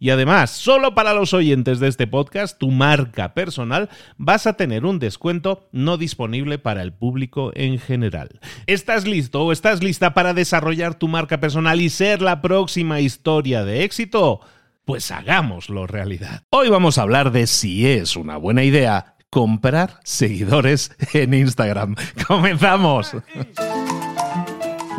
Y además, solo para los oyentes de este podcast, tu marca personal, vas a tener un descuento no disponible para el público en general. ¿Estás listo o estás lista para desarrollar tu marca personal y ser la próxima historia de éxito? Pues hagámoslo realidad. Hoy vamos a hablar de si es una buena idea comprar seguidores en Instagram. ¡Comenzamos!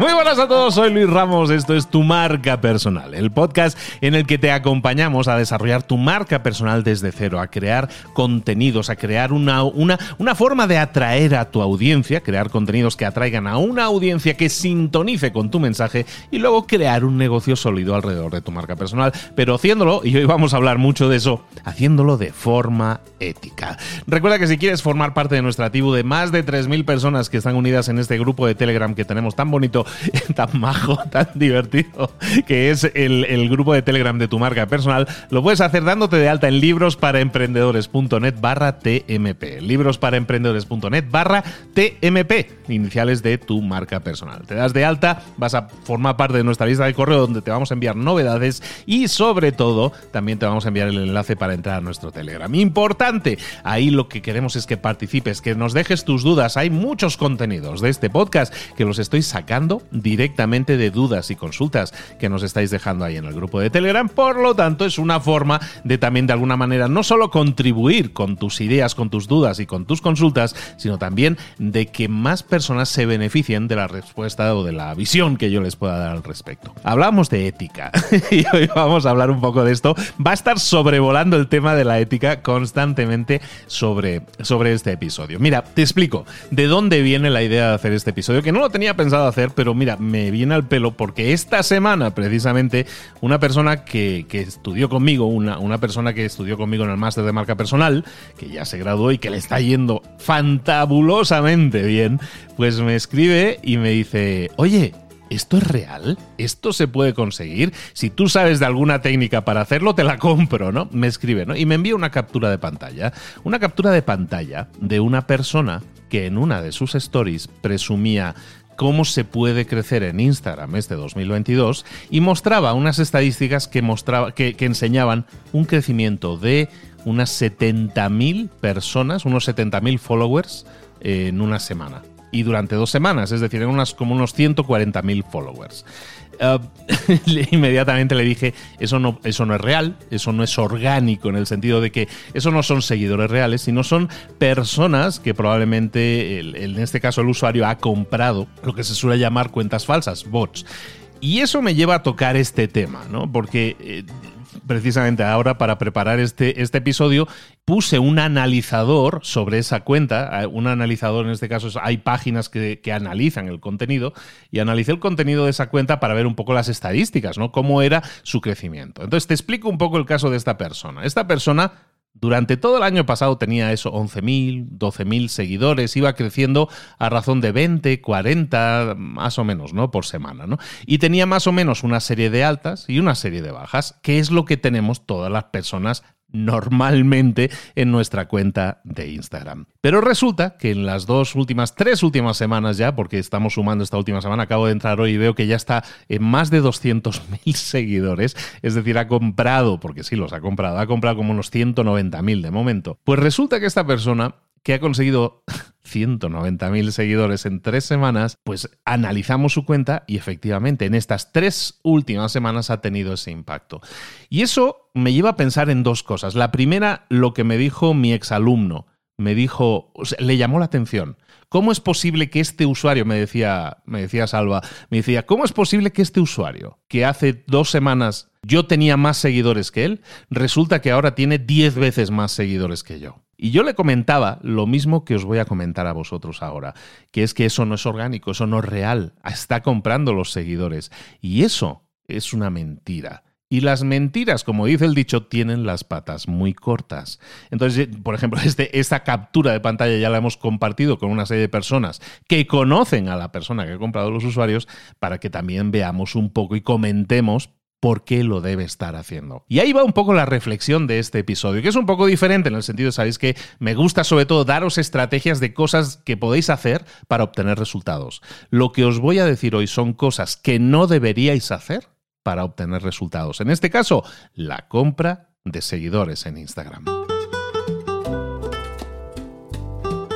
Muy buenas a todos, soy Luis Ramos, esto es Tu Marca Personal, el podcast en el que te acompañamos a desarrollar tu marca personal desde cero, a crear contenidos, a crear una, una, una forma de atraer a tu audiencia, crear contenidos que atraigan a una audiencia que sintonice con tu mensaje y luego crear un negocio sólido alrededor de tu marca personal, pero haciéndolo, y hoy vamos a hablar mucho de eso, haciéndolo de forma ética. Recuerda que si quieres formar parte de nuestra tribu de más de 3.000 personas que están unidas en este grupo de Telegram que tenemos tan bonito, tan majo, tan divertido, que es el, grupo de Telegram de tu marca personal, lo puedes hacer dándote de alta en librosparaemprendedores.net barra TMP. Librosparaemprendedores.net barra TMP, iniciales de tu marca personal. Te das de alta, vas a formar parte de nuestra lista de correo donde te vamos a enviar novedades y sobre todo también te vamos a enviar el enlace para entrar a nuestro Telegram. Importante, ahí lo que queremos es que participes, que nos dejes tus dudas. Hay muchos contenidos de este podcast que los estoy sacando directamente de dudas y consultas que nos estáis dejando ahí en el grupo de Telegram. Por lo tanto, es una forma de también de alguna manera no solo contribuir con tus ideas, con tus dudas y con tus consultas, sino también de que más personas se beneficien de la respuesta o de la visión que yo les pueda dar al respecto. Hablamos de ética y hoy vamos a hablar un poco de esto. Va a estar sobrevolando el tema de la ética constantemente sobre, sobre este episodio. Mira, te explico de dónde viene la idea de hacer este episodio, que no lo tenía pensado hacer, pero mira, me viene al pelo porque esta semana precisamente una persona que, estudió conmigo, una, una persona que estudió conmigo en el máster de marca personal, que ya se graduó y que le está yendo fantabulosamente bien, pues me escribe y me dice, oye, ¿esto es real? ¿Esto se puede conseguir? Si tú sabes de alguna técnica para hacerlo, te la compro, ¿no? Me escribe, ¿no? Y me envía una captura de pantalla. Una captura de pantalla de una persona que en una de sus stories presumía cómo se puede crecer en Instagram este 2022 y mostraba unas estadísticas que, mostraba, que, enseñaban un crecimiento de unas 70.000 personas, unos 70.000 followers en una semana. Y durante dos semanas, es decir, en unas, como unos 140.000 followers. Ah, inmediatamente le dije, eso no, eso no es real, eso no es orgánico en el sentido de que eso no son seguidores reales, sino son personas que probablemente, en este caso el usuario, ha comprado lo que se suele llamar cuentas falsas, bots. Y eso me lleva a tocar este tema, ¿no? Porque eh, precisamente ahora para preparar este, este episodio puse un analizador sobre esa cuenta, un analizador en este caso hay páginas que, que, analizan el contenido y analicé el contenido de esa cuenta para ver un poco las estadísticas, ¿no? Cómo era su crecimiento. Entonces te explico un poco el caso de esta persona. Esta persona durante todo el año pasado tenía eso, 11.000, 12.000 seguidores, iba creciendo a razón de 20, 40, más o menos, ¿no? Por semana, ¿no? Y tenía más o menos una serie de altas y una serie de bajas, que es lo que tenemos todas las personas normalmente en nuestra cuenta de Instagram. Pero resulta que en las dos últimas, tres últimas semanas ya, porque estamos sumando esta última semana, acabo de entrar hoy y veo que ya está en más de 200.000 seguidores, es decir, ha comprado, porque sí los ha comprado, ha comprado como unos 190.000 de momento. Pues resulta que esta persona que ha conseguido 190.000 seguidores en tres semanas, pues analizamos su cuenta y efectivamente en estas tres últimas semanas ha tenido ese impacto. Y eso me lleva a pensar en dos cosas. La primera, lo que me dijo mi exalumno. Me dijo, le llamó la atención. ¿Cómo es posible que este usuario, me decía, me decía Salva, me decía, ¿cómo es posible que este usuario, que hace dos semanas yo tenía más seguidores que él, resulta que ahora tiene 10 veces más seguidores que yo? Y yo le comentaba lo mismo que os voy a comentar a vosotros ahora, que es que eso no es orgánico, eso no es real, está comprando los seguidores. Y eso es una mentira. Y las mentiras, como dice el dicho, tienen las patas muy cortas. Entonces, por ejemplo, este, esta captura de pantalla ya la hemos compartido con una serie de personas que conocen a la persona que ha comprado los usuarios para que también veamos un poco y comentemos por qué lo debe estar haciendo. Y ahí va un poco la reflexión de este episodio, que es un poco diferente en el sentido, sabéis que me gusta sobre todo daros estrategias de cosas que podéis hacer para obtener resultados. Lo que os voy a decir hoy son cosas que no deberíais hacer para obtener resultados. En este caso, la compra de seguidores en Instagram.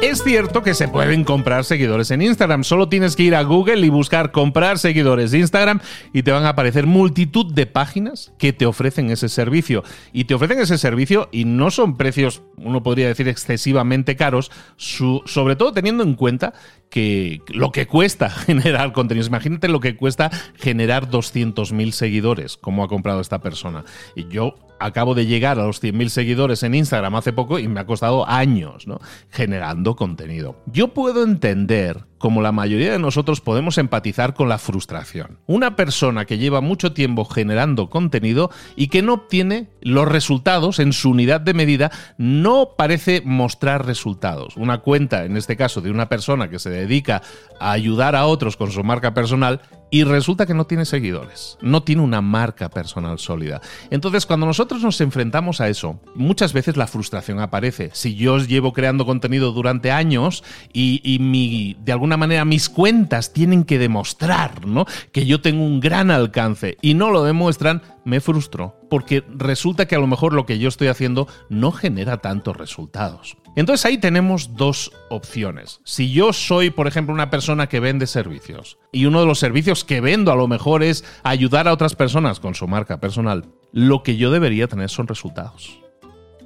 Es cierto que se pueden comprar seguidores en Instagram. Solo tienes que ir a Google y buscar comprar seguidores de Instagram y te van a aparecer multitud de páginas que te ofrecen ese servicio. Y te ofrecen ese servicio y no son precios, uno podría decir, excesivamente caros, sobre todo teniendo en cuenta que lo que cuesta generar contenidos. Imagínate lo que cuesta generar 200.000 seguidores, como ha comprado esta persona. Y yo acabo de llegar a los 100.000 seguidores en Instagram hace poco y me ha costado años ¿no? generando contenido. Yo puedo entender como la mayoría de nosotros podemos empatizar con la frustración. Una persona que lleva mucho tiempo generando contenido y que no obtiene los resultados en su unidad de medida, no parece mostrar resultados. Una cuenta, en este caso, de una persona que se dedica a ayudar a otros con su marca personal y resulta que no tiene seguidores, no tiene una marca personal sólida. Entonces, cuando nosotros nos enfrentamos a eso, muchas veces la frustración aparece. Si yo llevo creando contenido durante años y, de alguna manera mis cuentas tienen que demostrar ¿no? que yo tengo un gran alcance y no lo demuestran, me frustro, porque resulta que a lo mejor lo que yo estoy haciendo no genera tantos resultados. Entonces ahí tenemos dos opciones. Si yo soy, por ejemplo, una persona que vende servicios y uno de los servicios que vendo a lo mejor es ayudar a otras personas con su marca personal, lo que yo debería tener son resultados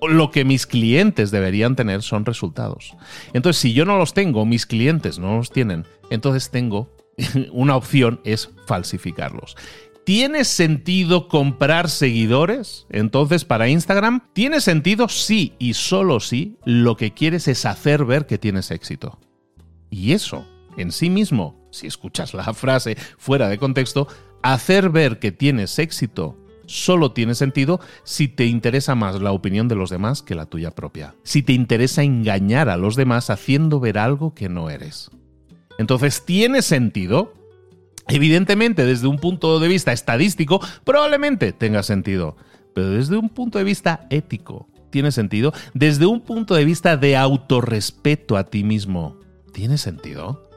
lo que mis clientes deberían tener son resultados. Entonces, si yo no los tengo, mis clientes no los tienen, entonces tengo una opción es falsificarlos. ¿Tiene sentido comprar seguidores? Entonces, para Instagram, ¿tiene sentido? Sí, y solo si lo que quieres es hacer ver que tienes éxito. Y eso, en sí mismo, si escuchas la frase fuera de contexto, hacer ver que tienes éxito solo tiene sentido si te interesa más la opinión de los demás que la tuya propia. Si te interesa engañar a los demás haciendo ver algo que no eres. Entonces, ¿tiene sentido? Evidentemente, desde un punto de vista estadístico, probablemente tenga sentido. Pero desde un punto de vista ético, ¿tiene sentido? Desde un punto de vista de autorrespeto a ti mismo, ¿tiene sentido?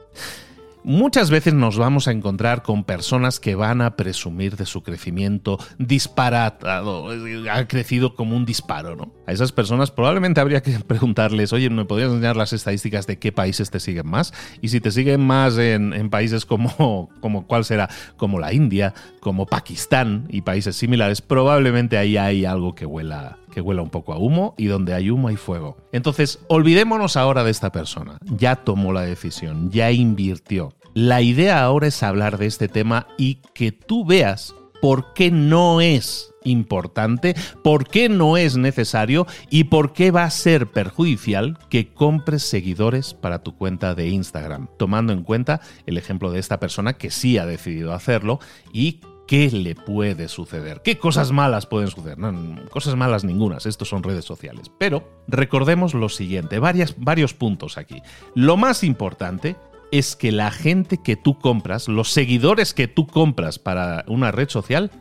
Muchas veces nos vamos a encontrar con personas que van a presumir de su crecimiento disparatado, ha crecido como un disparo, ¿no? A esas personas probablemente habría que preguntarles, oye, ¿me podrías enseñar las estadísticas de qué países te siguen más? Y si te siguen más en, países como, como, ¿cuál será? Como la India, como Pakistán y países similares, probablemente ahí hay algo que huela que huela un poco a humo y donde hay humo hay fuego. Entonces, olvidémonos ahora de esta persona. Ya tomó la decisión, ya invirtió. La idea ahora es hablar de este tema y que tú veas por qué no es importante, por qué no es necesario y por qué va a ser perjudicial que compres seguidores para tu cuenta de Instagram, tomando en cuenta el ejemplo de esta persona que sí ha decidido hacerlo y ¿Qué le puede suceder? ¿Qué cosas malas pueden suceder? Cosas malas ningunas, estos son redes sociales. Pero recordemos lo siguiente, varios puntos aquí. Lo más importante es que la gente que tú compras, los seguidores que tú compras para una red social,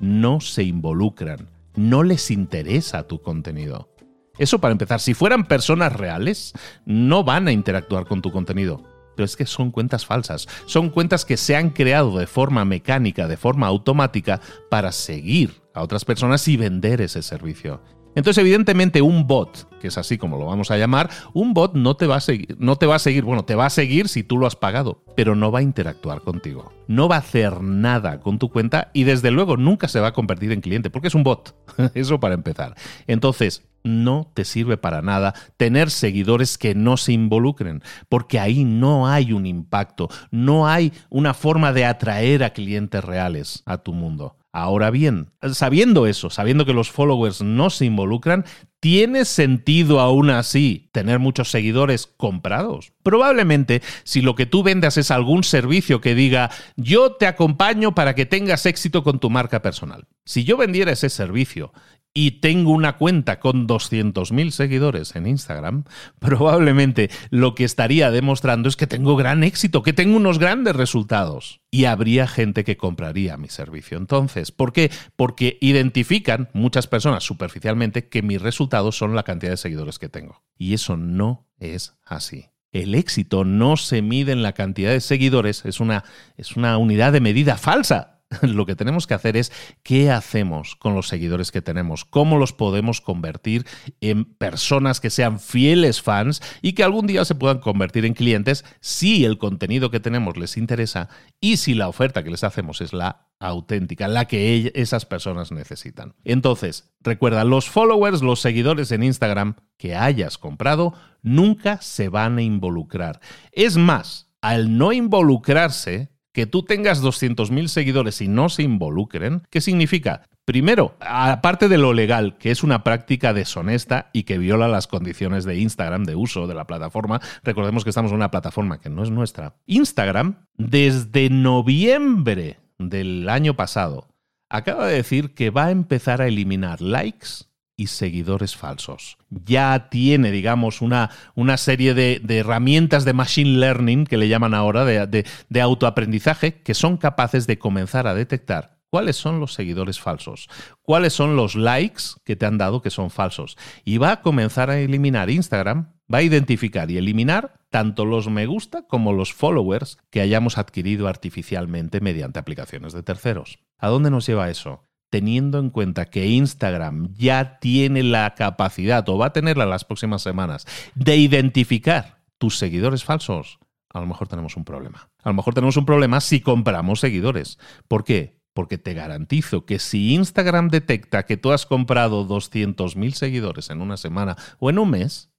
no se involucran, no les interesa tu contenido. Eso para empezar, si fueran personas reales, no van a interactuar con tu contenido pero es que son cuentas falsas. Son cuentas que se han creado de forma mecánica, de forma automática, para seguir a otras personas y vender ese servicio. Entonces, evidentemente, un bot, que es así como lo vamos a llamar, un bot no te va a seguir, no te va a seguir, bueno, te va a seguir si tú lo has pagado, pero no va a interactuar contigo. No va a hacer nada con tu cuenta y desde luego nunca se va a convertir en cliente, porque es un bot. Eso para empezar. Entonces, no te sirve para nada tener seguidores que no se involucren, porque ahí no hay un impacto, no hay una forma de atraer a clientes reales a tu mundo. Ahora bien, sabiendo eso, sabiendo que los followers no se involucran, ¿tiene sentido aún así tener muchos seguidores comprados? Probablemente si lo que tú vendas es algún servicio que diga yo te acompaño para que tengas éxito con tu marca personal. Si yo vendiera ese servicio y tengo una cuenta con 200.000 seguidores en Instagram, probablemente lo que estaría demostrando es que tengo gran éxito, que tengo unos grandes resultados. Y habría gente que compraría mi servicio. Entonces, ¿por qué? Porque identifican muchas personas superficialmente que mis resultados son la cantidad de seguidores que tengo. Y eso no es así. El éxito no se mide en la cantidad de seguidores, es una, es una unidad de medida falsa lo que tenemos que hacer es qué hacemos con los seguidores que tenemos, cómo los podemos convertir en personas que sean fieles fans y que algún día se puedan convertir en clientes si el contenido que tenemos les interesa y si la oferta que les hacemos es la auténtica, la que esas personas necesitan. Entonces, recuerda, los followers, los seguidores en Instagram que hayas comprado, nunca se van a involucrar. Es más, al no involucrarse, que tú tengas 200.000 seguidores y no se involucren, ¿qué significa? Primero, aparte de lo legal, que es una práctica deshonesta y que viola las condiciones de Instagram de uso de la plataforma, recordemos que estamos en una plataforma que no es nuestra. Instagram, desde noviembre del año pasado, acaba de decir que va a empezar a eliminar likes y seguidores falsos. Ya tiene, digamos, una, una serie de, herramientas de machine learning, que le llaman ahora, de, de autoaprendizaje, que son capaces de comenzar a detectar cuáles son los seguidores falsos, cuáles son los likes que te han dado que son falsos. Y va a comenzar a eliminar Instagram, va a identificar y eliminar tanto los me gusta como los followers que hayamos adquirido artificialmente mediante aplicaciones de terceros. ¿A dónde nos lleva eso? Teniendo en cuenta que Instagram ya tiene la capacidad, o va a tenerla las próximas semanas, de identificar tus seguidores falsos, a lo mejor tenemos un problema. A lo mejor tenemos un problema si compramos seguidores. ¿Por qué? Porque te garantizo que si Instagram detecta que tú has comprado 200.000 seguidores en una semana o en un mes,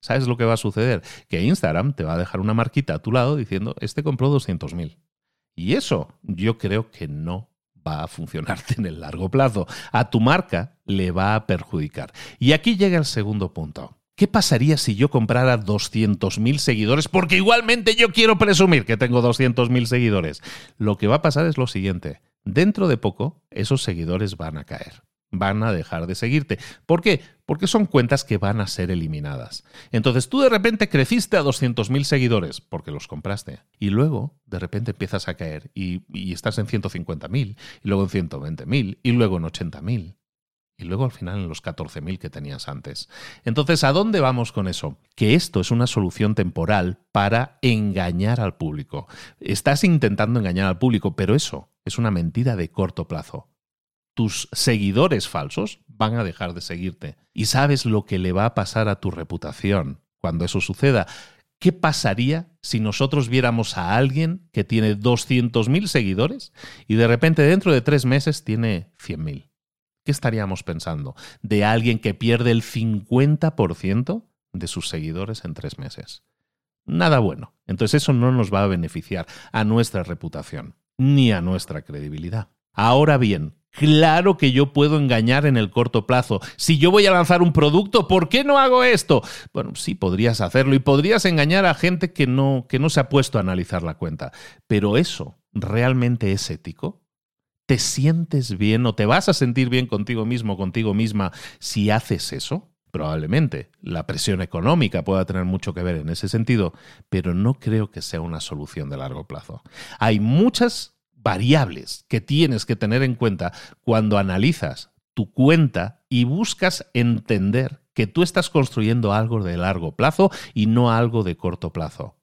¿sabes lo que va a suceder? Que Instagram te va a dejar una marquita a tu lado diciendo, este compró 200.000. Y eso yo creo que no va a funcionarte en el largo plazo. A tu marca le va a perjudicar. Y aquí llega el segundo punto. ¿Qué pasaría si yo comprara 200.000 seguidores? Porque igualmente yo quiero presumir que tengo 200.000 seguidores. Lo que va a pasar es lo siguiente. Dentro de poco, esos seguidores van a caer van a dejar de seguirte. ¿Por qué? Porque son cuentas que van a ser eliminadas. Entonces tú de repente creciste a 200.000 seguidores porque los compraste y luego de repente empiezas a caer y, estás en 150.000 y luego en 120.000 y luego en 80.000 y luego al final en los 14.000 que tenías antes. Entonces, ¿a dónde vamos con eso? Que esto es una solución temporal para engañar al público. Estás intentando engañar al público, pero eso es una mentira de corto plazo tus seguidores falsos van a dejar de seguirte. Y sabes lo que le va a pasar a tu reputación cuando eso suceda. ¿Qué pasaría si nosotros viéramos a alguien que tiene 200.000 seguidores y de repente dentro de tres meses tiene 100.000? ¿Qué estaríamos pensando? De alguien que pierde el 50% de sus seguidores en tres meses. Nada bueno. Entonces eso no nos va a beneficiar a nuestra reputación ni a nuestra credibilidad. Ahora bien, Claro que yo puedo engañar en el corto plazo. Si yo voy a lanzar un producto, ¿por qué no hago esto? Bueno, sí, podrías hacerlo y podrías engañar a gente que no, que no se ha puesto a analizar la cuenta. Pero eso, ¿realmente es ético? ¿Te sientes bien o te vas a sentir bien contigo mismo, contigo misma, si haces eso? Probablemente la presión económica pueda tener mucho que ver en ese sentido, pero no creo que sea una solución de largo plazo. Hay muchas variables que tienes que tener en cuenta cuando analizas tu cuenta y buscas entender que tú estás construyendo algo de largo plazo y no algo de corto plazo.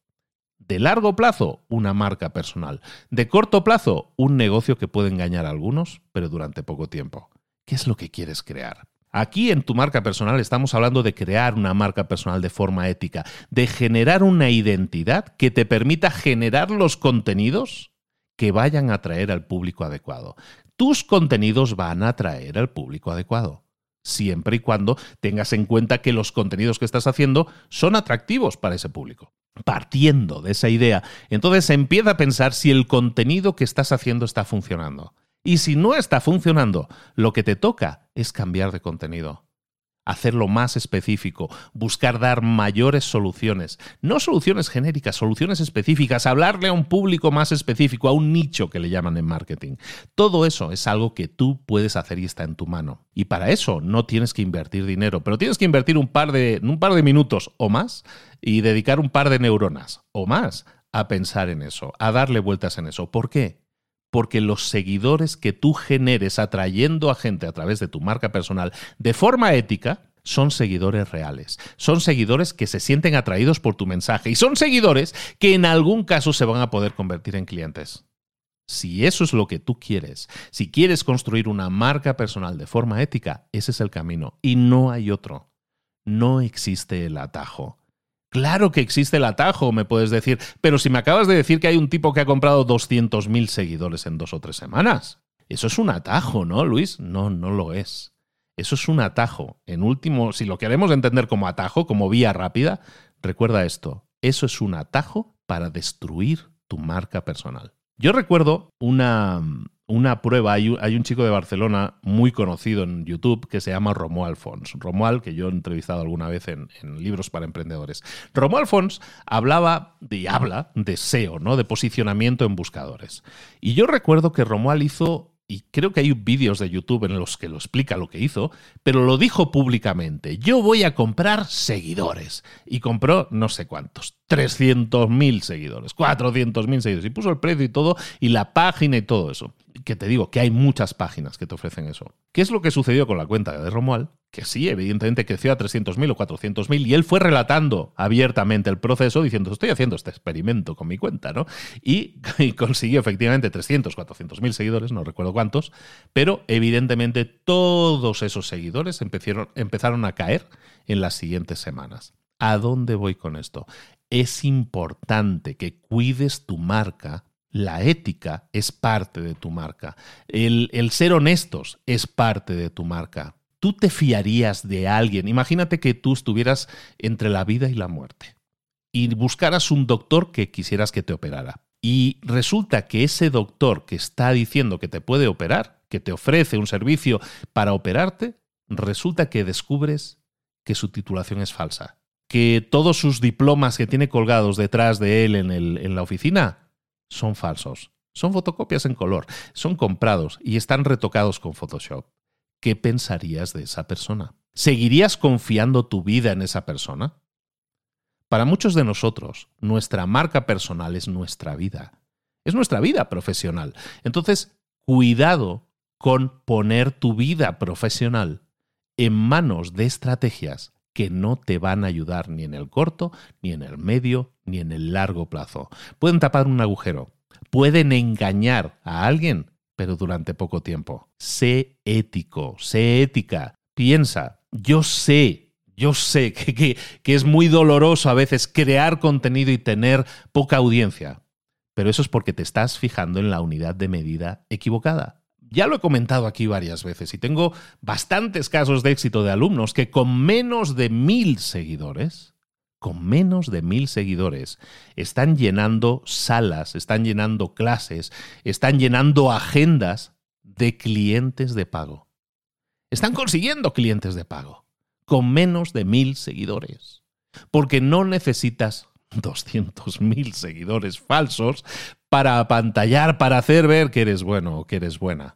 De largo plazo, una marca personal. De corto plazo, un negocio que puede engañar a algunos, pero durante poco tiempo. ¿Qué es lo que quieres crear? Aquí en tu marca personal estamos hablando de crear una marca personal de forma ética, de generar una identidad que te permita generar los contenidos que vayan a atraer al público adecuado. Tus contenidos van a atraer al público adecuado siempre y cuando tengas en cuenta que los contenidos que estás haciendo son atractivos para ese público. Partiendo de esa idea, entonces empieza a pensar si el contenido que estás haciendo está funcionando. Y si no está funcionando, lo que te toca es cambiar de contenido hacerlo más específico, buscar dar mayores soluciones, no soluciones genéricas, soluciones específicas, hablarle a un público más específico, a un nicho que le llaman en marketing. Todo eso es algo que tú puedes hacer y está en tu mano. Y para eso no tienes que invertir dinero, pero tienes que invertir un par de, un par de minutos o más y dedicar un par de neuronas o más a pensar en eso, a darle vueltas en eso. ¿Por qué? Porque los seguidores que tú generes atrayendo a gente a través de tu marca personal de forma ética son seguidores reales, son seguidores que se sienten atraídos por tu mensaje y son seguidores que en algún caso se van a poder convertir en clientes. Si eso es lo que tú quieres, si quieres construir una marca personal de forma ética, ese es el camino y no hay otro. No existe el atajo. Claro que existe el atajo, me puedes decir, pero si me acabas de decir que hay un tipo que ha comprado 200.000 seguidores en dos o tres semanas. Eso es un atajo, ¿no, Luis? No, no lo es. Eso es un atajo. En último, si lo queremos entender como atajo, como vía rápida, recuerda esto. Eso es un atajo para destruir tu marca personal. Yo recuerdo una, una prueba. Hay un, chico de Barcelona muy conocido en YouTube que se llama Romuald Fons. Romuald, que yo he entrevistado alguna vez en, libros para emprendedores. Romuald Fons hablaba y habla de SEO, ¿no? De posicionamiento en buscadores. Y yo recuerdo que Romuald hizo y creo que hay vídeos de YouTube en los que lo explica lo que hizo, pero lo dijo públicamente. Yo voy a comprar seguidores. Y compró no sé cuántos, 300.000 seguidores, 400.000 seguidores. Y puso el precio y todo, y la página y todo eso que te digo, que hay muchas páginas que te ofrecen eso. ¿Qué es lo que sucedió con la cuenta de Romuald? Que sí, evidentemente creció a 300.000 o 400.000 y él fue relatando abiertamente el proceso diciendo, estoy haciendo este experimento con mi cuenta, ¿no? Y, consiguió efectivamente 300, 400.000 seguidores, no recuerdo cuántos, pero evidentemente todos esos seguidores empezaron, empezaron a caer en las siguientes semanas. ¿A dónde voy con esto? Es importante que cuides tu marca la ética es parte de tu marca. El, ser honestos es parte de tu marca. Tú te fiarías de alguien. Imagínate que tú estuvieras entre la vida y la muerte y buscaras un doctor que quisieras que te operara. Y resulta que ese doctor que está diciendo que te puede operar, que te ofrece un servicio para operarte, resulta que descubres que su titulación es falsa, que todos sus diplomas que tiene colgados detrás de él en, la oficina son falsos. Son fotocopias en color, son comprados y están retocados con Photoshop. ¿Qué pensarías de esa persona? ¿Seguirías confiando tu vida en esa persona? Para muchos de nosotros, nuestra marca personal es nuestra vida. Es nuestra vida profesional. Entonces, cuidado con poner tu vida profesional en manos de estrategias que no te van a ayudar ni en el corto, ni en el medio, ni en el largo plazo. Pueden tapar un agujero, pueden engañar a alguien, pero durante poco tiempo. Sé ético, sé ética. Piensa, yo sé, yo sé que, que, es muy doloroso a veces crear contenido y tener poca audiencia, pero eso es porque te estás fijando en la unidad de medida equivocada. Ya lo he comentado aquí varias veces y tengo bastantes casos de éxito de alumnos que con menos de mil seguidores, con menos de mil seguidores, están llenando salas, están llenando clases, están llenando agendas de clientes de pago. Están consiguiendo clientes de pago con menos de mil seguidores. Porque no necesitas 200.000 seguidores falsos para apantallar, para hacer ver que eres bueno o que eres buena.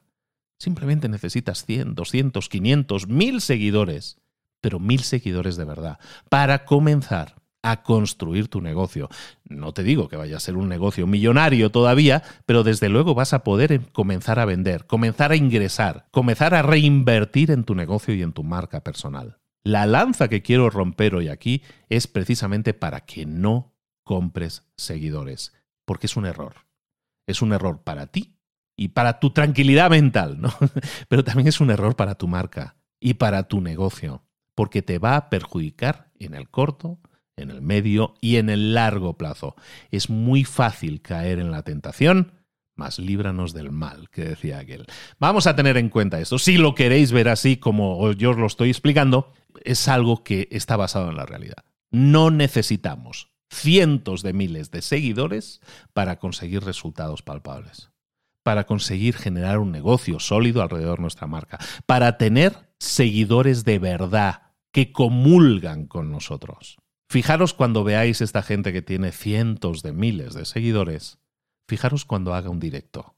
Simplemente necesitas 100, 200, 500, 1000 seguidores, pero 1000 seguidores de verdad, para comenzar a construir tu negocio. No te digo que vaya a ser un negocio millonario todavía, pero desde luego vas a poder comenzar a vender, comenzar a ingresar, comenzar a reinvertir en tu negocio y en tu marca personal. La lanza que quiero romper hoy aquí es precisamente para que no compres seguidores, porque es un error. Es un error para ti y para tu tranquilidad mental, ¿no? Pero también es un error para tu marca y para tu negocio, porque te va a perjudicar en el corto, en el medio y en el largo plazo. Es muy fácil caer en la tentación, más líbranos del mal, que decía aquel. Vamos a tener en cuenta esto. Si lo queréis ver así como yo os lo estoy explicando, es algo que está basado en la realidad. No necesitamos cientos de miles de seguidores para conseguir resultados palpables, para conseguir generar un negocio sólido alrededor de nuestra marca, para tener seguidores de verdad que comulgan con nosotros. Fijaros cuando veáis esta gente que tiene cientos de miles de seguidores, fijaros cuando haga un directo.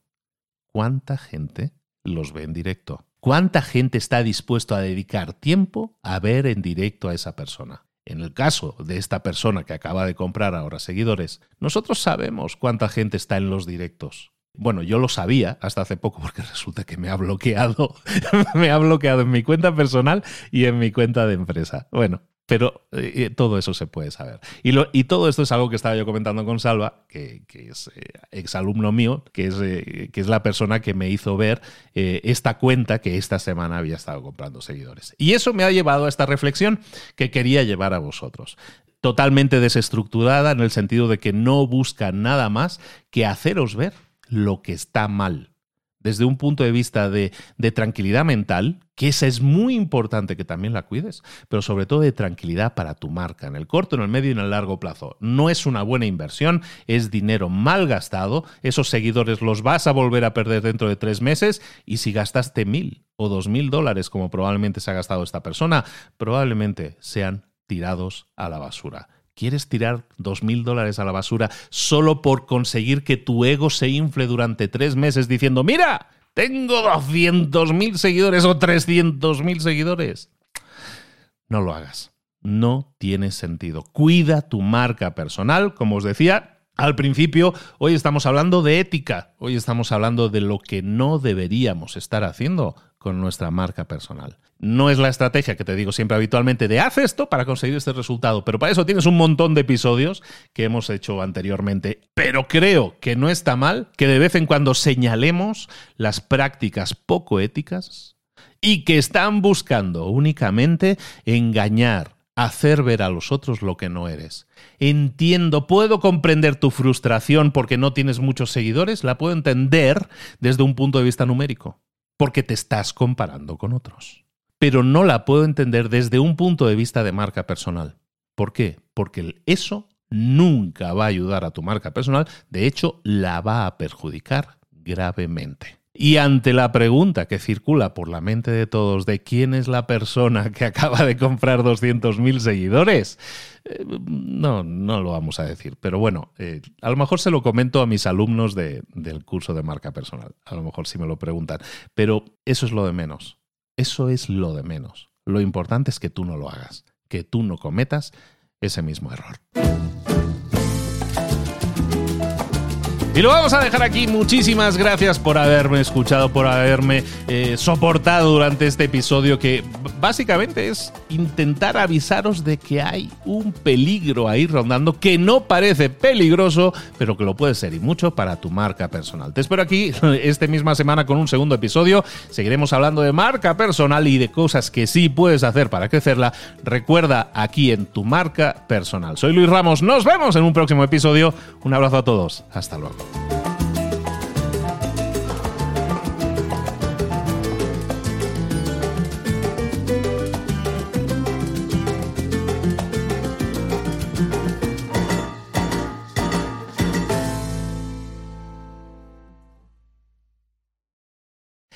¿Cuánta gente los ve en directo? ¿Cuánta gente está dispuesto a dedicar tiempo a ver en directo a esa persona? En el caso de esta persona que acaba de comprar ahora seguidores, nosotros sabemos cuánta gente está en los directos. Bueno, yo lo sabía hasta hace poco porque resulta que me ha bloqueado, me ha bloqueado en mi cuenta personal y en mi cuenta de empresa. Bueno, pero eh, eh, todo eso se puede saber. Y, todo esto es algo que estaba yo comentando con Salva, que, es eh, exalumno mío, es, que es la persona que me hizo ver esta cuenta que esta semana había estado comprando seguidores. Y eso me ha llevado a esta reflexión que quería llevar a vosotros. Totalmente desestructurada en el sentido de que no busca nada más que haceros ver lo que está mal desde un punto de vista de, tranquilidad mental, que esa es muy importante que también la cuides, pero sobre todo de tranquilidad para tu marca, en el corto, en el medio y en el largo plazo. No es una buena inversión, es dinero mal gastado, esos seguidores los vas a volver a perder dentro de tres meses y si gastaste mil o dos mil dólares, como probablemente se ha gastado esta persona, probablemente sean tirados a la basura. ¿Quieres tirar dos mil dólares a la basura solo por conseguir que tu ego se infle durante tres meses diciendo, mira, tengo 200 mil seguidores o 300 mil seguidores? No lo hagas. No tiene sentido. Cuida tu marca personal, como os decía, al principio, hoy estamos hablando de ética, hoy estamos hablando de lo que no deberíamos estar haciendo con nuestra marca personal. No es la estrategia que te digo siempre habitualmente de haz esto para conseguir este resultado, pero para eso tienes un montón de episodios que hemos hecho anteriormente. Pero creo que no está mal que de vez en cuando señalemos las prácticas poco éticas y que están buscando únicamente engañar, hacer ver a los otros lo que no eres. Entiendo, puedo comprender tu frustración porque no tienes muchos seguidores, la puedo entender desde un punto de vista numérico porque te estás comparando con otros. Pero no la puedo entender desde un punto de vista de marca personal. ¿Por qué? Porque eso nunca va a ayudar a tu marca personal, de hecho la va a perjudicar gravemente. Y ante la pregunta que circula por la mente de todos de quién es la persona que acaba de comprar 200.000 seguidores, eh, no, no lo vamos a decir. Pero bueno, eh, a lo mejor se lo comento a mis alumnos del curso de marca personal. A lo mejor si me lo preguntan. Pero eso es lo de menos. Eso es lo de menos. Lo importante es que tú no lo hagas, que tú no cometas ese mismo error. Y lo vamos a dejar aquí. Muchísimas gracias por haberme escuchado, por haberme eh, soportado durante este episodio que básicamente es intentar avisaros de que hay un peligro ahí rondando que no parece peligroso, pero que lo puede ser y mucho para tu marca personal. Te espero aquí esta misma semana con un segundo episodio. Seguiremos hablando de marca personal y de cosas que sí puedes hacer para crecerla. Recuerda aquí en tu marca personal. Soy Luis Ramos. Nos vemos en un próximo episodio. Un abrazo a todos. Hasta luego. Thank you.